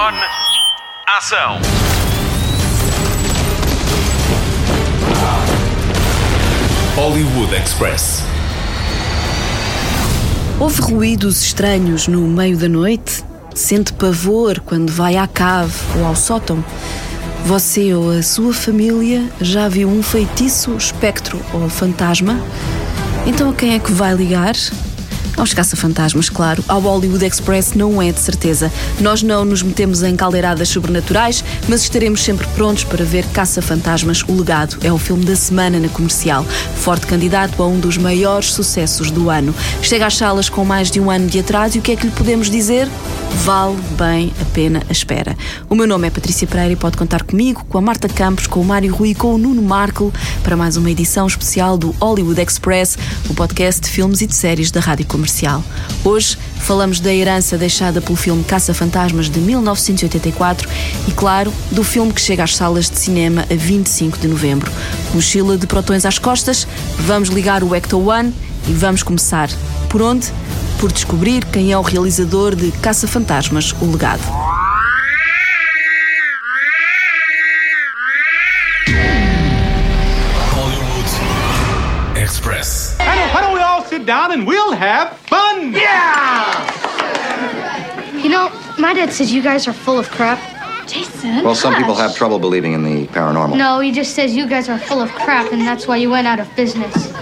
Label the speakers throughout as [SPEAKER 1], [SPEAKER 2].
[SPEAKER 1] On. Ação.
[SPEAKER 2] Hollywood Express.
[SPEAKER 3] Houve ruídos estranhos no meio da noite? Sente pavor quando vai à cave ou ao sótão? Você ou a sua família já viu um feitiço, espectro ou fantasma? Então a quem é que vai ligar? Aos caça-fantasmas, claro. Ao Hollywood Express não é de certeza. Nós não nos metemos em caldeiradas sobrenaturais, mas estaremos sempre prontos para ver Caça-Fantasmas O Legado. É o filme da semana na comercial. Forte candidato a um dos maiores sucessos do ano. Chega às salas com mais de um ano de atraso e o que é que lhe podemos dizer? Vale bem a pena a espera. O meu nome é Patrícia Pereira e pode contar comigo, com a Marta Campos, com o Mário Rui e com o Nuno Marco para mais uma edição especial do Hollywood Express, o podcast de filmes e de séries da Rádio Comercial comercial. Hoje falamos da herança deixada pelo filme Caça-Fantasmas de 1984 e, claro, do filme que chega às salas de cinema a 25 de novembro. Mochila de protões às costas, vamos ligar o Ecto One e vamos começar. Por onde? Por descobrir quem é o realizador de Caça-Fantasmas, o legado.
[SPEAKER 2] Express.
[SPEAKER 4] Sit down and we'll have fun? Yeah!
[SPEAKER 5] You know, my dad says you guys are full of crap.
[SPEAKER 6] Jason.
[SPEAKER 7] Well, some people have trouble believing in the paranormal.
[SPEAKER 5] No, he just says you guys are full of crap and that's why you went out of business.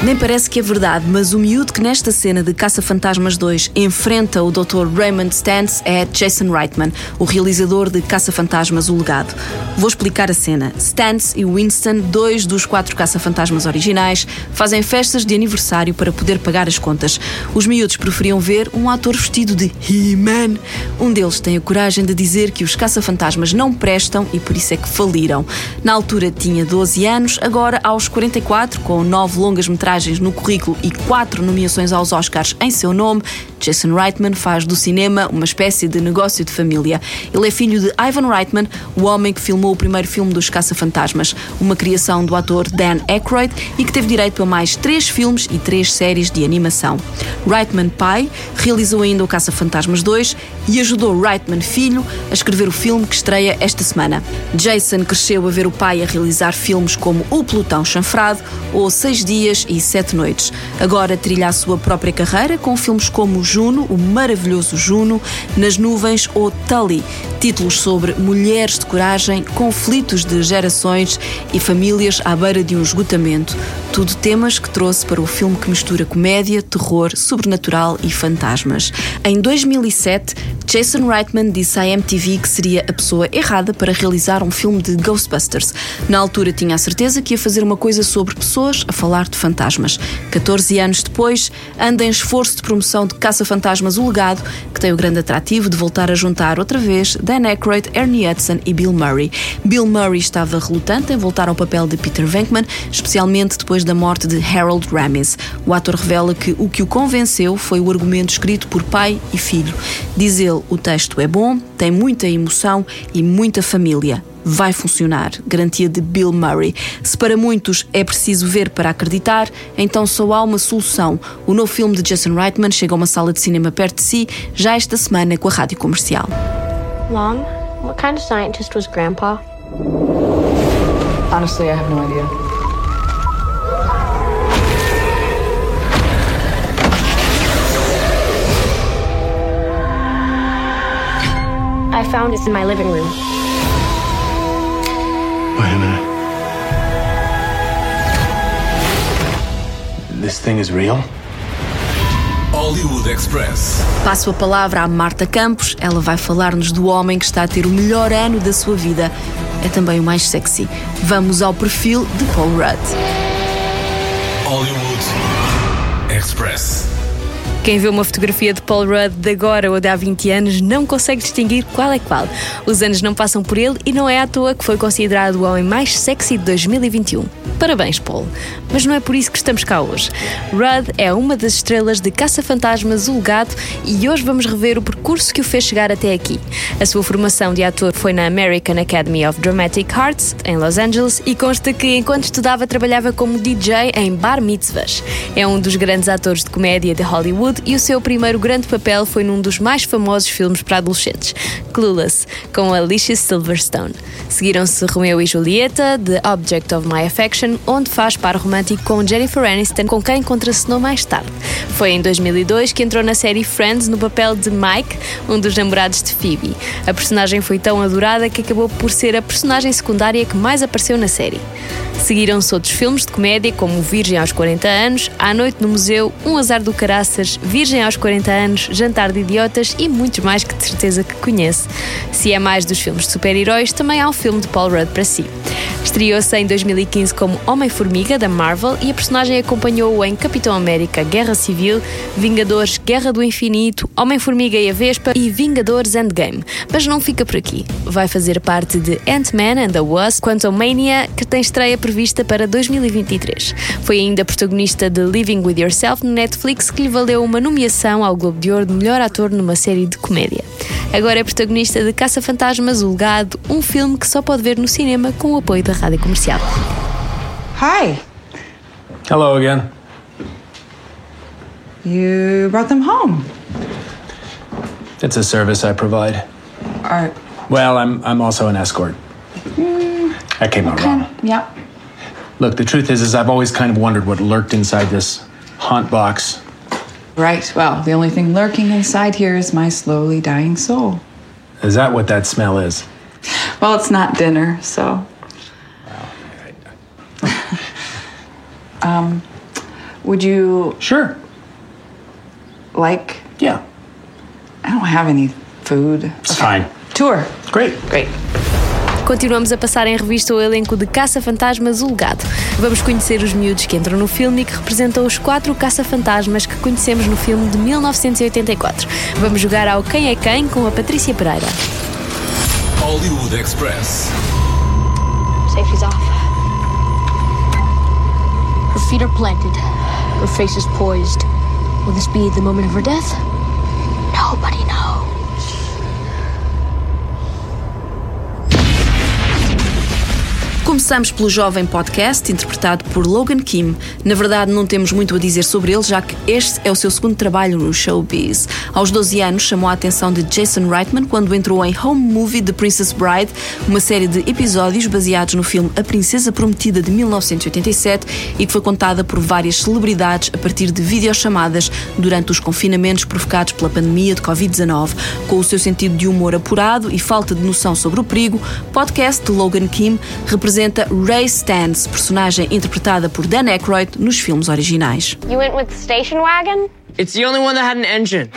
[SPEAKER 3] Nem parece que é verdade, mas o miúdo que nesta cena de Caça-Fantasmas 2 enfrenta o Dr. Raymond Stantz é Jason Reitman, o realizador de Caça-Fantasmas O Legado. Vou explicar a cena. Stantz e Winston, dois dos quatro Caça-Fantasmas originais, fazem festas de aniversário para poder pagar as contas. Os miúdos preferiam ver um ator vestido de He-Man. Um deles tem a coragem de dizer que os Caça-Fantasmas não prestam e por isso é que faliram. Na altura tinha 12 anos, agora aos 44, com nove longas metragens no currículo e quatro nomeações aos Oscars em seu nome, Jason Reitman faz do cinema uma espécie de negócio de família. Ele é filho de Ivan Reitman, o homem que filmou o primeiro filme dos Caça-Fantasmas, uma criação do ator Dan Aykroyd e que teve direito a mais três filmes e três séries de animação. Reitman pai realizou ainda o Caça-Fantasmas 2 e ajudou Reitman filho a escrever o filme que estreia esta semana. Jason cresceu a ver o pai a realizar filmes como O Pelotão Chanfrado ou Seis Dias e Sete Noites. Agora trilha a sua própria carreira com filmes como Juno, o maravilhoso Juno, Nas Nuvens ou Tully, títulos sobre mulheres de coragem, conflitos de gerações e famílias à beira de um esgotamento. Tudo temas que trouxe para o filme que mistura comédia, terror, sobrenatural e fantasmas. Em 2007, Jason Reitman disse à MTV que seria a pessoa errada para realizar um filme de Ghostbusters. Na altura tinha a certeza que ia fazer uma coisa sobre pessoas a falar de fantasmas. 14 anos depois, anda em esforço de promoção de Caça-Fantasmas O Legado, que tem o grande atrativo de voltar a juntar outra vez Dan Aykroyd, Ernie Hudson e Bill Murray. Bill Murray estava relutante em voltar ao papel de Peter Venkman, especialmente depois da morte de Harold Ramis. O ator revela que o que o convenceu foi o argumento escrito por pai e filho. Diz ele, o texto é bom, tem muita emoção e muita família vai funcionar. Garantia de Bill Murray. Se para muitos é preciso ver para acreditar, então só há uma solução. O novo filme de Jason Reitman chega a uma sala de cinema perto de si já esta semana com a rádio comercial.
[SPEAKER 8] Mom, what kind of scientist was Grandpa?
[SPEAKER 9] Honestly, I have no idea.
[SPEAKER 8] I found it in my living room.
[SPEAKER 9] Wait a minute. This thing is real?
[SPEAKER 2] Hollywood Express.
[SPEAKER 3] Passo a palavra à Marta Campos. Ela vai falar-nos do homem que está a ter o melhor ano da sua vida. É também o mais sexy. Vamos ao perfil de Paul Rudd.
[SPEAKER 2] Hollywood Express.
[SPEAKER 10] Quem vê uma fotografia de Paul Rudd de agora ou de há 20 anos não consegue distinguir qual é qual. Os anos não passam por ele e não é à toa que foi considerado o homem mais sexy de 2021. Parabéns, Paul. Mas não é por isso que estamos cá hoje. Rudd é uma das estrelas de Caça-Fantasmas O Legado e hoje vamos rever o percurso que o fez chegar até aqui. A sua formação de ator foi na American Academy of Dramatic Arts, em Los Angeles, e consta que enquanto estudava trabalhava como DJ em bar mitzvahs. É um dos grandes atores de comédia de Hollywood E o seu primeiro grande papel foi num dos mais famosos filmes para adolescentes, Clueless, com Alicia Silverstone. Seguiram-se Romeo e Julieta, The Object of My Affection, onde faz par romântico com Jennifer Aniston, com quem contracenou mais tarde. Foi em 2002 que entrou na série Friends no papel de Mike, um dos namorados de Phoebe. A personagem foi tão adorada que acabou por ser a personagem secundária que mais apareceu na série. Seguiram-se outros filmes de comédia, como Virgem aos 40 anos, À Noite no Museu, Um Azar do Caraças, Virgem aos 40 anos, Jantar de Idiotas e muitos mais que de certeza que conhece. Se é mais dos filmes de super-heróis, também há um filme de Paul Rudd para si. Estreou-se em 2015 como Homem-Formiga, da Marvel, e a personagem acompanhou-o em Capitão América Guerra Civil, Vingadores Guerra do Infinito, Homem-Formiga e a Vespa e Vingadores Endgame. Mas não fica por aqui. Vai fazer parte de Ant-Man and the Wasp, Quantum Mania, que tem estreia prevista para 2023. Foi ainda protagonista de Living With Yourself no Netflix, que lhe valeu uma nomeação ao Globo de Ouro de melhor ator numa série de comédia. Agora é protagonista de Caça-Fantasmas, O Legado, um filme que só pode ver no cinema com o apoio da rádio comercial.
[SPEAKER 6] Hi.
[SPEAKER 9] Hello again.
[SPEAKER 6] You brought them home.
[SPEAKER 9] It's a service I provide.
[SPEAKER 6] Are
[SPEAKER 9] Well, I'm I'm also an escort. Hmm. I came out wrong.
[SPEAKER 6] yeah.
[SPEAKER 9] Look, the truth is, is I've always kind of wondered what lurked inside this haunt box.
[SPEAKER 6] Right. Well, the only thing lurking inside here is my slowly dying soul.
[SPEAKER 9] Is that what that smell is?
[SPEAKER 6] Well, it's not dinner, so. Um, would you
[SPEAKER 9] Sure.
[SPEAKER 6] like?
[SPEAKER 9] Yeah.
[SPEAKER 6] I don't have any food.
[SPEAKER 9] It's fine.
[SPEAKER 6] Tour.
[SPEAKER 9] Great.
[SPEAKER 6] Great.
[SPEAKER 10] Continuamos a passar em revista o elenco de Caça-Fantasmas O Legado. Vamos conhecer os miúdos que entram no filme e que representam os quatro caça-fantasmas que conhecemos no filme de 1984. Vamos jogar ao Quem é Quem com a Patrícia Pereira.
[SPEAKER 2] Hollywood Express.
[SPEAKER 8] Safety's off. Feet are planted. Her face is poised. Will this be the moment of her death? Nobody knows.
[SPEAKER 3] Começamos pelo jovem podcast interpretado por Logan Kim. Na verdade, não temos muito a dizer sobre ele, já que este é o seu segundo trabalho no showbiz. Aos 12 anos, chamou a atenção de Jason Reitman quando entrou em Home Movie The Princess Bride, uma série de episódios baseados no filme A Princesa Prometida de 1987 e que foi contada por várias celebridades a partir de videochamadas durante os confinamentos provocados pela pandemia de Covid-19. Com o seu sentido de humor apurado e falta de noção sobre o perigo, podcast de Logan Kim representa Ray Stantz, personagem interpretada por Dan Aykroyd nos filmes originais.
[SPEAKER 8] You went with the station wagon?
[SPEAKER 11] It's the only one that had an engine.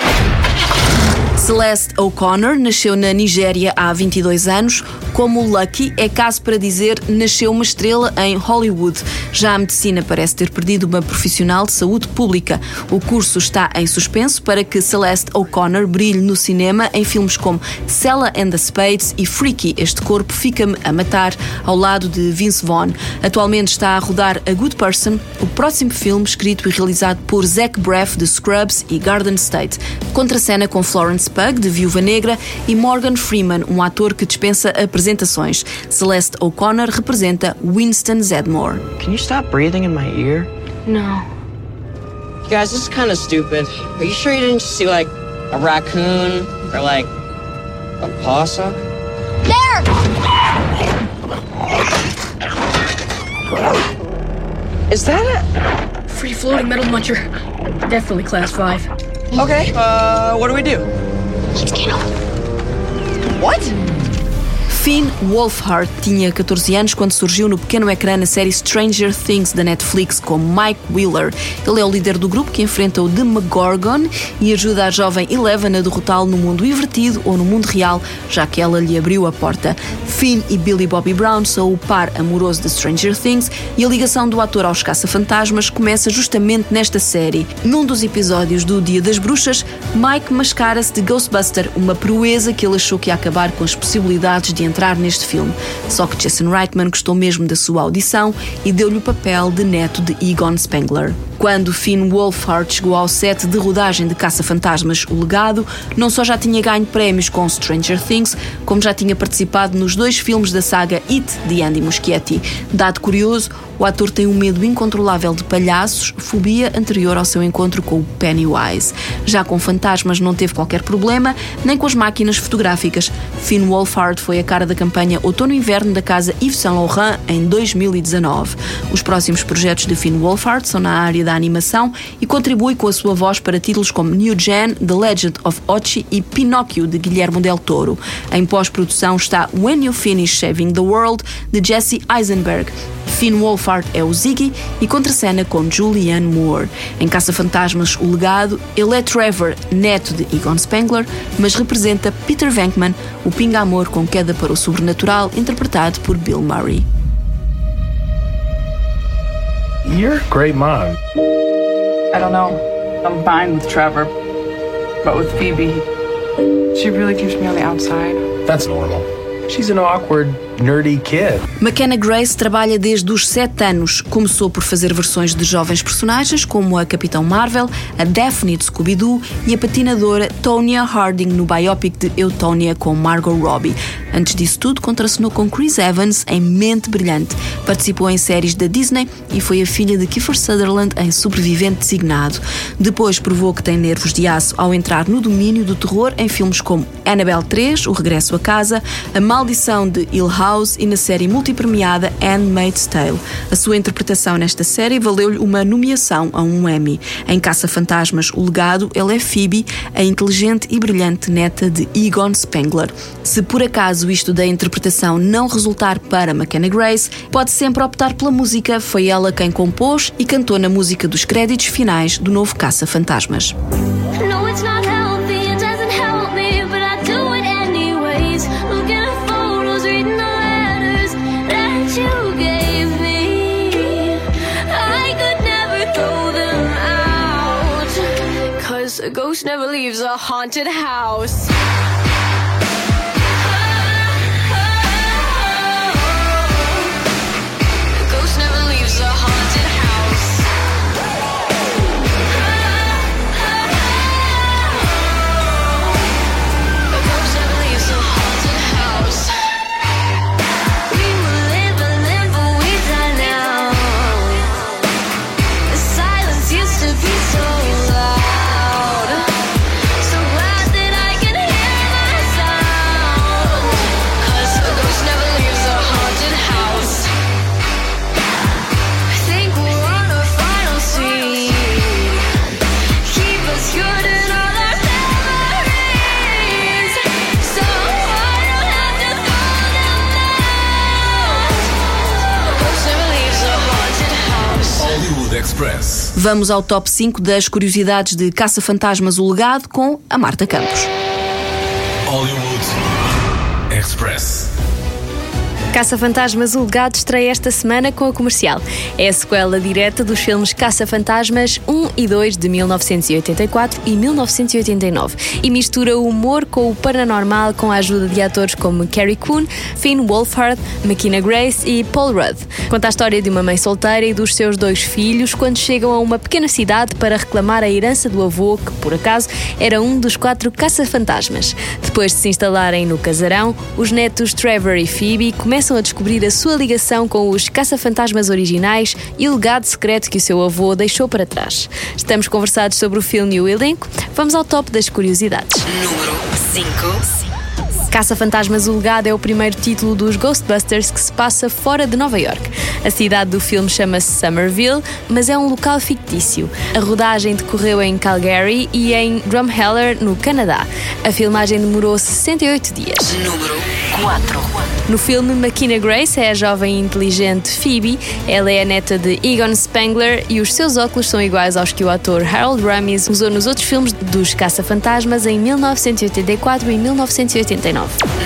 [SPEAKER 3] Celeste O'Connor nasceu na Nigéria há 22 anos. Como Lucky, é caso para dizer nasceu uma estrela em Hollywood. Já a medicina parece ter perdido uma profissional de saúde pública. O curso está em suspenso para que Celeste O'Connor brilhe no cinema em filmes como Sella and the Spades e Freaky, Este Corpo Fica-me a Matar, ao lado de Vince Vaughn. Atualmente está a rodar A Good Person, o próximo filme escrito e realizado por Zach Braff de Scrubs e Garden State. Contracena com Florence Pugh, de Viúva Negra, e Morgan Freeman, um ator que dispensa apresentações. Celeste O'Connor representa Winston Zedmore.
[SPEAKER 11] Can you stop breathing in my ear?
[SPEAKER 8] No.
[SPEAKER 11] Guys, this is kind of stupid. Are you sure you didn't see like a raccoon or like a possum? There! Is that a.
[SPEAKER 12] Free floating metal muncher. Definitely class 5.
[SPEAKER 11] Okay, uh, what do we do? What?
[SPEAKER 3] Finn Wolfhard tinha 14 anos quando surgiu no pequeno ecrã na série Stranger Things da Netflix com Mike Wheeler. Ele é o líder do grupo que enfrenta o Demogorgon e ajuda a jovem Eleven a derrotá-lo no mundo invertido ou no mundo real, já que ela lhe abriu a porta. Finn e Billy Bobby Brown são o par amoroso de Stranger Things e a ligação do ator aos caça-fantasmas começa justamente nesta série. Num dos episódios do Dia das Bruxas, Mike mascara-se de Ghostbuster, uma proeza que ele achou que ia acabar com as possibilidades de entrar neste filme. Só que Jason Reitman gostou mesmo da sua audição e deu-lhe o papel de neto de Egon Spengler. Quando Finn Wolfhard chegou ao set de rodagem de Caça-Fantasmas O Legado, não só já tinha ganho prémios com Stranger Things, como já tinha participado nos dois filmes da saga It de Andy Muschietti. Dado curioso, o ator tem um medo incontrolável de palhaços, fobia anterior ao seu encontro com o Pennywise. Já com fantasmas não teve qualquer problema, nem com as máquinas fotográficas. Finn Wolfhard foi a cara da campanha Outono-Inverno da casa Yves Saint Laurent em 2019. Os próximos projetos de Finn Wolfhard são na área da animação e contribui com a sua voz para títulos como New Gen, The Legend of Ochi e Pinóquio de Guilherme Del Toro. Em pós-produção está When You Finish Saving the World de Jesse Eisenberg. Finn Wolfhard é o Ziggy e contracena com Julianne Moore. Em Caça-Fantasmas, o legado, ele é Trevor, neto de Egon Spengler, mas representa Peter Venkman, o pinga-amor com queda para o sobrenatural, interpretado por Bill Murray.
[SPEAKER 9] You're a great mom.
[SPEAKER 6] I don't know. I'm fine with Trevor, but with Phoebe, she really keeps me on the outside.
[SPEAKER 9] That's normal. She's an awkward, nerdy kid.
[SPEAKER 3] McKenna Grace trabalha desde os 7 anos. Começou por fazer versões de jovens personagens, como a Capitão Marvel, a Daphne de Scooby-Doo e a patinadora Tonya Harding no biopic de Eutonia com Margot Robbie. Antes disso tudo, contracenou com Chris Evans em Mente Brilhante. Participou em séries da Disney e foi a filha de Kiefer Sutherland em Sobrevivente Designado. Depois provou que tem nervos de aço ao entrar no domínio do terror em filmes como Annabelle 3, O Regresso a Casa, A Maldição de Hill House e na série multipremiada Handmaid's Tale. A sua interpretação nesta série valeu-lhe uma nomeação a um Emmy. Em Caça-Fantasmas, O Legado, ele é Phoebe, a inteligente e brilhante neta de Egon Spengler. Se por acaso isto da interpretação não resultar para McKenna Grace, pode sempre optar pela música. Foi ela quem compôs e cantou na música dos créditos finais do novo Caça-Fantasmas.
[SPEAKER 8] No, a ghost never leaves a haunted house.
[SPEAKER 3] Vamos ao top 5 das curiosidades de Caça-Fantasmas O Legado com a Marta Campos.
[SPEAKER 2] Hollywood Express.
[SPEAKER 10] Caça-Fantasmas O Legado estreia esta semana com a comercial. É a sequela direta dos filmes Caça-Fantasmas 1 e 2 de 1984 e 1989 e mistura o humor com o paranormal com a ajuda de atores como Carrie Coon, Finn Wolfhard, McKenna Grace e Paul Rudd. Conta a história de uma mãe solteira e dos seus dois filhos quando chegam a uma pequena cidade para reclamar a herança do avô, que por acaso era um dos quatro caça-fantasmas. Depois de se instalarem no casarão, os netos Trevor e Phoebe começam a descobrir a sua ligação com os caça-fantasmas originais e o legado secreto que o seu avô deixou para trás. Estamos conversados sobre o filme e o elenco. Vamos ao top das curiosidades.
[SPEAKER 13] Número 5.
[SPEAKER 10] Caça-Fantasmas O Legado é o primeiro título dos Ghostbusters que se passa fora de Nova York. A cidade do filme chama-se Somerville, mas é um local fictício. A rodagem decorreu em Calgary e em Drumheller, no Canadá. A filmagem demorou 68 dias.
[SPEAKER 13] Número 4.
[SPEAKER 10] No filme, McKenna Grace é a jovem e inteligente Phoebe. Ela é a neta de Egon Spengler e os seus óculos são iguais aos que o ator Harold Ramis usou nos outros filmes dos Caça-Fantasmas em 1984 e 1989.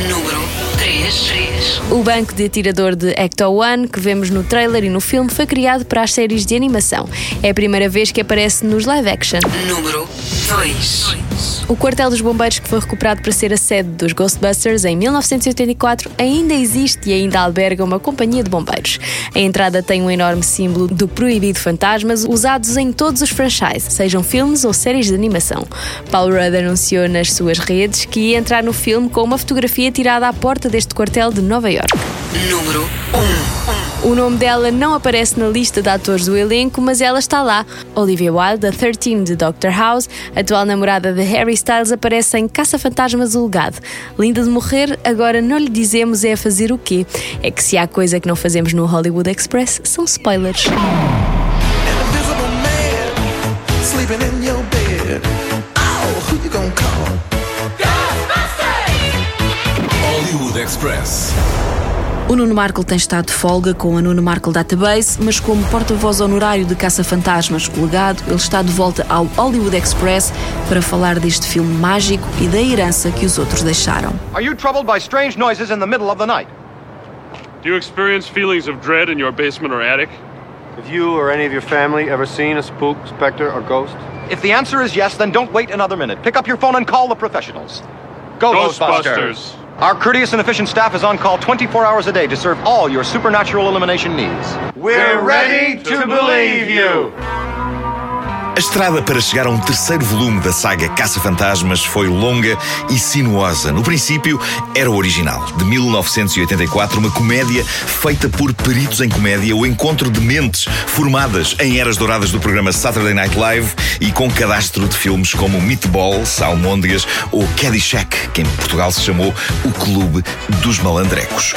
[SPEAKER 13] Número 3.
[SPEAKER 10] O banco de atirador de Ecto One, que vemos no trailer e no filme, foi criado para as séries de animação. É a primeira vez que aparece nos live action.
[SPEAKER 13] Número 2.
[SPEAKER 10] O quartel dos bombeiros que foi recuperado para ser a sede dos Ghostbusters em 1984 ainda existe e ainda alberga uma companhia de bombeiros. A entrada tem um enorme símbolo do proibido fantasmas usados em todos os franchises, sejam filmes ou séries de animação. Paul Rudd anunciou nas suas redes que ia entrar no filme com uma fotografia tirada à porta deste quartel de Nova York.
[SPEAKER 13] Número 1.
[SPEAKER 10] O nome dela não aparece na lista de atores do elenco, mas ela está lá. Olivia Wilde, da 13 de Doctor House, atual namorada de Harry Styles, aparece em Caça-Fantasmas o Legado. Linda de morrer, agora não lhe dizemos é a fazer o quê. É que se há coisa que não fazemos no Hollywood Express, são spoilers.
[SPEAKER 14] Oh?
[SPEAKER 2] Hollywood Express.
[SPEAKER 3] O Nuno Markle tem estado de folga com a Nuno Markle Database, mas como porta-voz honorário de Caça-Fantasmas, o legado, ele está de volta ao Hollywood Express para falar deste filme mágico e da herança que os outros deixaram.
[SPEAKER 4] Are you troubled by strange noises in the middle of the night?
[SPEAKER 15] Do you experience feelings of dread in your basement or attic?
[SPEAKER 16] Have you or any of your family ever seen a spook, specter, or ghost?
[SPEAKER 4] If the answer is yes, then don't wait another minute. Pick up your phone and call the professionals. Go
[SPEAKER 15] Ghostbusters.
[SPEAKER 4] Our courteous and efficient staff is on call 24 hours a day to serve all your supernatural elimination needs.
[SPEAKER 16] We're ready to believe you.
[SPEAKER 17] A estrada para chegar a um terceiro volume da saga Caça-Fantasmas foi longa e sinuosa. No princípio, era o original, de 1984, uma comédia feita por peritos em comédia, o encontro de mentes formadas em eras douradas do programa Saturday Night Live e com cadastro de filmes como Meatballs, Almôndegas ou Caddyshack, que em Portugal se chamou o Clube dos Malandrecos.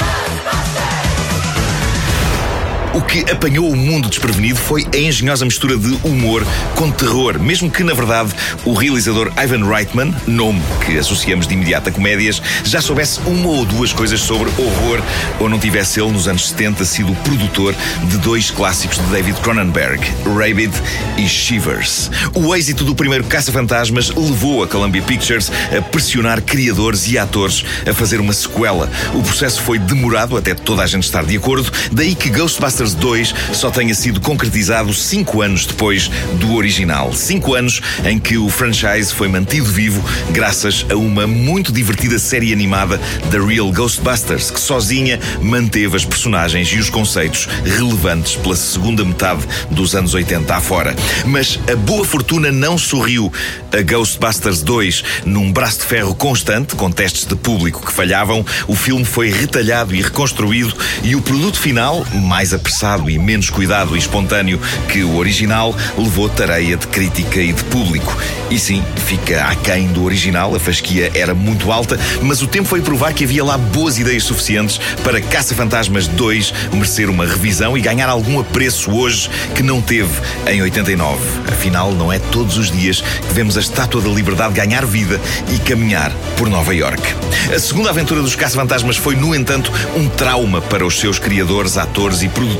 [SPEAKER 17] O que apanhou o mundo desprevenido foi a engenhosa mistura de humor com terror, mesmo que, na verdade, o realizador Ivan Reitman, nome que associamos de imediato a comédias, já soubesse uma ou duas coisas sobre horror ou não tivesse ele, nos anos 70, sido produtor de dois clássicos de David Cronenberg, Rabid e Shivers. O êxito do primeiro Caça-Fantasmas levou a Columbia Pictures a pressionar criadores e atores a fazer uma sequela. O processo foi demorado até toda a gente estar de acordo, daí que Ghostbusters 2 só tenha sido concretizado cinco anos depois do original. Cinco anos em que o franchise foi mantido vivo graças a uma muito divertida série animada The Real Ghostbusters, que sozinha manteve as personagens e os conceitos relevantes pela segunda metade dos anos 80 afora. Mas a boa fortuna não sorriu a Ghostbusters 2 num braço de ferro constante, com testes de público que falhavam. O filme foi retalhado e reconstruído e o produto final, mais apressado e menos cuidado e espontâneo que o original, levou tareia de crítica e de público. E sim, fica aquém do original, a fasquia era muito alta, mas o tempo foi provar que havia lá boas ideias suficientes para Caça-Fantasmas 2 merecer uma revisão e ganhar algum apreço hoje que não teve em 89. Afinal, não é todos os dias que vemos a Estátua da Liberdade ganhar vida e caminhar por Nova York. A segunda aventura dos Caça-Fantasmas foi, no entanto, um trauma para os seus criadores, atores e produtores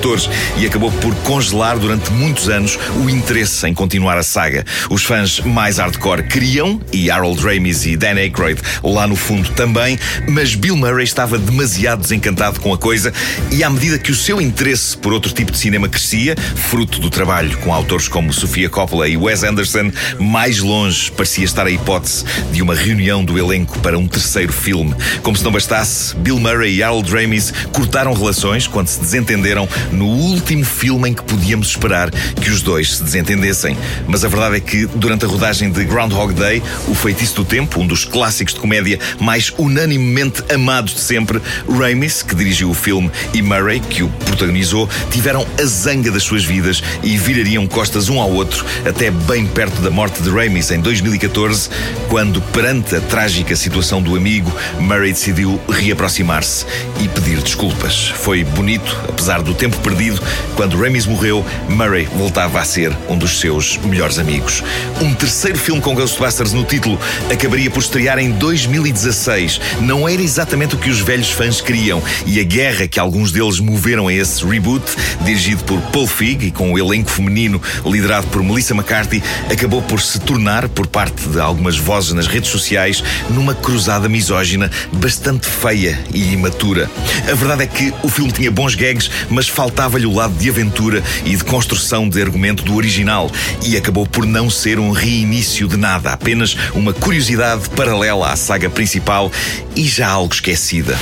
[SPEAKER 17] e acabou por congelar durante muitos anos o interesse em continuar a saga. Os fãs mais hardcore queriam, e Harold Ramis e Dan Aykroyd lá no fundo também, mas Bill Murray estava demasiado desencantado com a coisa e à medida que o seu interesse por outro tipo de cinema crescia, fruto do trabalho com autores como Sofia Coppola e Wes Anderson, mais longe parecia estar a hipótese de uma reunião do elenco para um terceiro filme. Como se não bastasse, Bill Murray e Harold Ramis cortaram relações quando se desentenderam no último filme em que podíamos esperar que os dois se desentendessem. Mas a verdade é que, durante a rodagem de Groundhog Day, O Feitiço do Tempo, um dos clássicos de comédia mais unanimemente amados de sempre, Ramis, que dirigiu o filme, e Murray, que o protagonizou, tiveram a zanga das suas vidas e virariam costas um ao outro até bem perto da morte de Ramis em 2014, quando, perante a trágica situação do amigo, Murray decidiu reaproximar-se e pedir desculpas. Foi bonito, apesar do tempo perdido, quando Ramis morreu, Murray voltava a ser um dos seus melhores amigos. Um terceiro filme com Ghostbusters no título acabaria por estrear em 2016. Não era exatamente o que os velhos fãs queriam e a guerra que alguns deles moveram a esse reboot, dirigido por Paul Feig e com o elenco feminino liderado por Melissa McCarthy, acabou por se tornar, por parte de algumas vozes nas redes sociais, numa cruzada misógina bastante feia e imatura. A verdade é que o filme tinha bons gags, mas faltava-lhe o lado de aventura e de construção de argumento do original e acabou por não ser um início de nada, apenas uma curiosidade paralela à saga principal e já algo esquecida.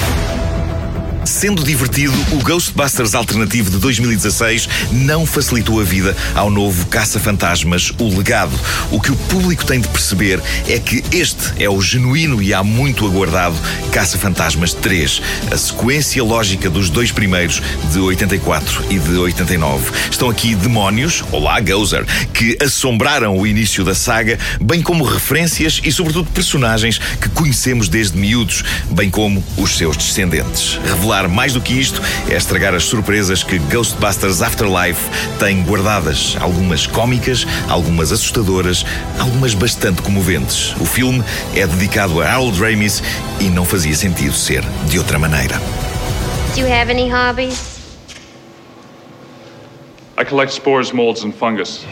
[SPEAKER 17] Sendo divertido, o Ghostbusters alternativo de 2016 não facilitou a vida ao novo Caça-Fantasmas, o Legado. O que o público tem de perceber é que este é o genuíno e há muito aguardado Caça-Fantasmas 3, a sequência lógica dos dois primeiros, de 84 e de 89. Estão aqui demónios, olá Gozer, que assombraram o início da saga, bem como referências e, sobretudo, personagens que conhecemos desde miúdos, bem como os seus descendentes. Revelar mais do que isto é estragar as surpresas que Ghostbusters Afterlife tem guardadas. Algumas cómicas, algumas assustadoras, algumas bastante comoventes. O filme é dedicado a Harold Ramis e não fazia sentido ser de outra maneira.
[SPEAKER 5] Do you have any hobbies?
[SPEAKER 15] I collect spores, molds, and fungus.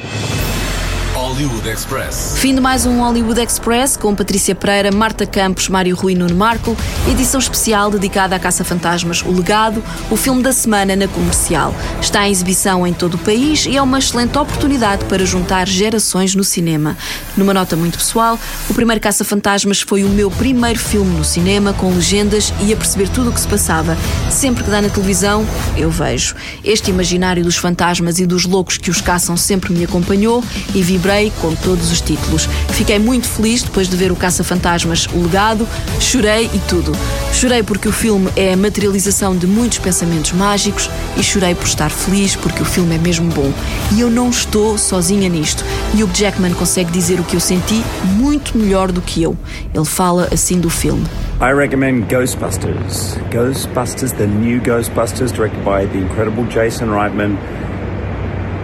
[SPEAKER 2] Hollywood Express.
[SPEAKER 3] Fim de mais um Hollywood Express com Patrícia Pereira, Marta Campos, Mário Rui Nuno Marco. Edição especial dedicada à Caça-Fantasmas O Legado, o filme da semana na comercial. Está em exibição em todo o país e é uma excelente oportunidade para juntar gerações no cinema. Numa nota muito pessoal, o primeiro Caça-Fantasmas foi o meu primeiro filme no cinema, com legendas e a perceber tudo o que se passava. Sempre que dá na televisão, eu vejo. Este imaginário dos fantasmas e dos loucos que os caçam sempre me acompanhou e vibrei com todos os títulos. Fiquei muito feliz depois de ver o Caça-Fantasmas O Legado, chorei e tudo. Chorei porque o filme é a materialização de muitos pensamentos mágicos e chorei por estar feliz porque o filme é mesmo bom. E eu não estou sozinha nisto. Hugh Jackman consegue dizer o que eu senti muito melhor do que eu. Ele fala assim do filme.
[SPEAKER 18] I recommend Ghostbusters. Ghostbusters, the new Ghostbusters, directed by the incredible Jason Reitman.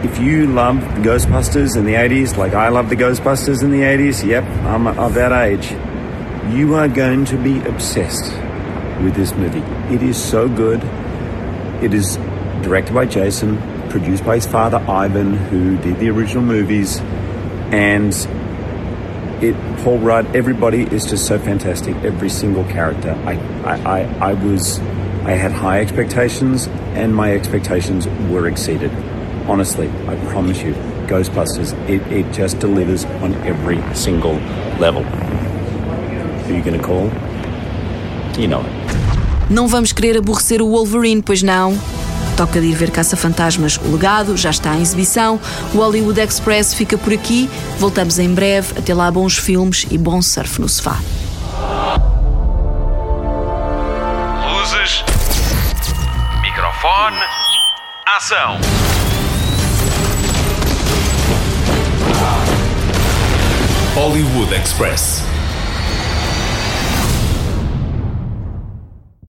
[SPEAKER 18] If you love the Ghostbusters in the 80s, like I love the Ghostbusters in the 80s, yep, I'm of that age, you are going to be obsessed with this movie. It is so good. It is directed by Jason, produced by his father Ivan, who did the original movies, and it Paul Rudd. Everybody is just so fantastic. Every single character. I, I, I, I was, I had high expectations, and my expectations were exceeded. Honestly, I promise you, Ghostbusters. It, it just delivers on every single level. Who are you going to call? You know it.
[SPEAKER 3] Não vamos querer aborrecer o Wolverine, pois não? Toca de ir ver Caça-Fantasmas O Legado, já está em exibição. O Hollywood Express fica por aqui. Voltamos em breve. Até lá, bons filmes e bom surf no sofá.
[SPEAKER 1] Luzes. Microfone. Ação.
[SPEAKER 2] Hollywood Express.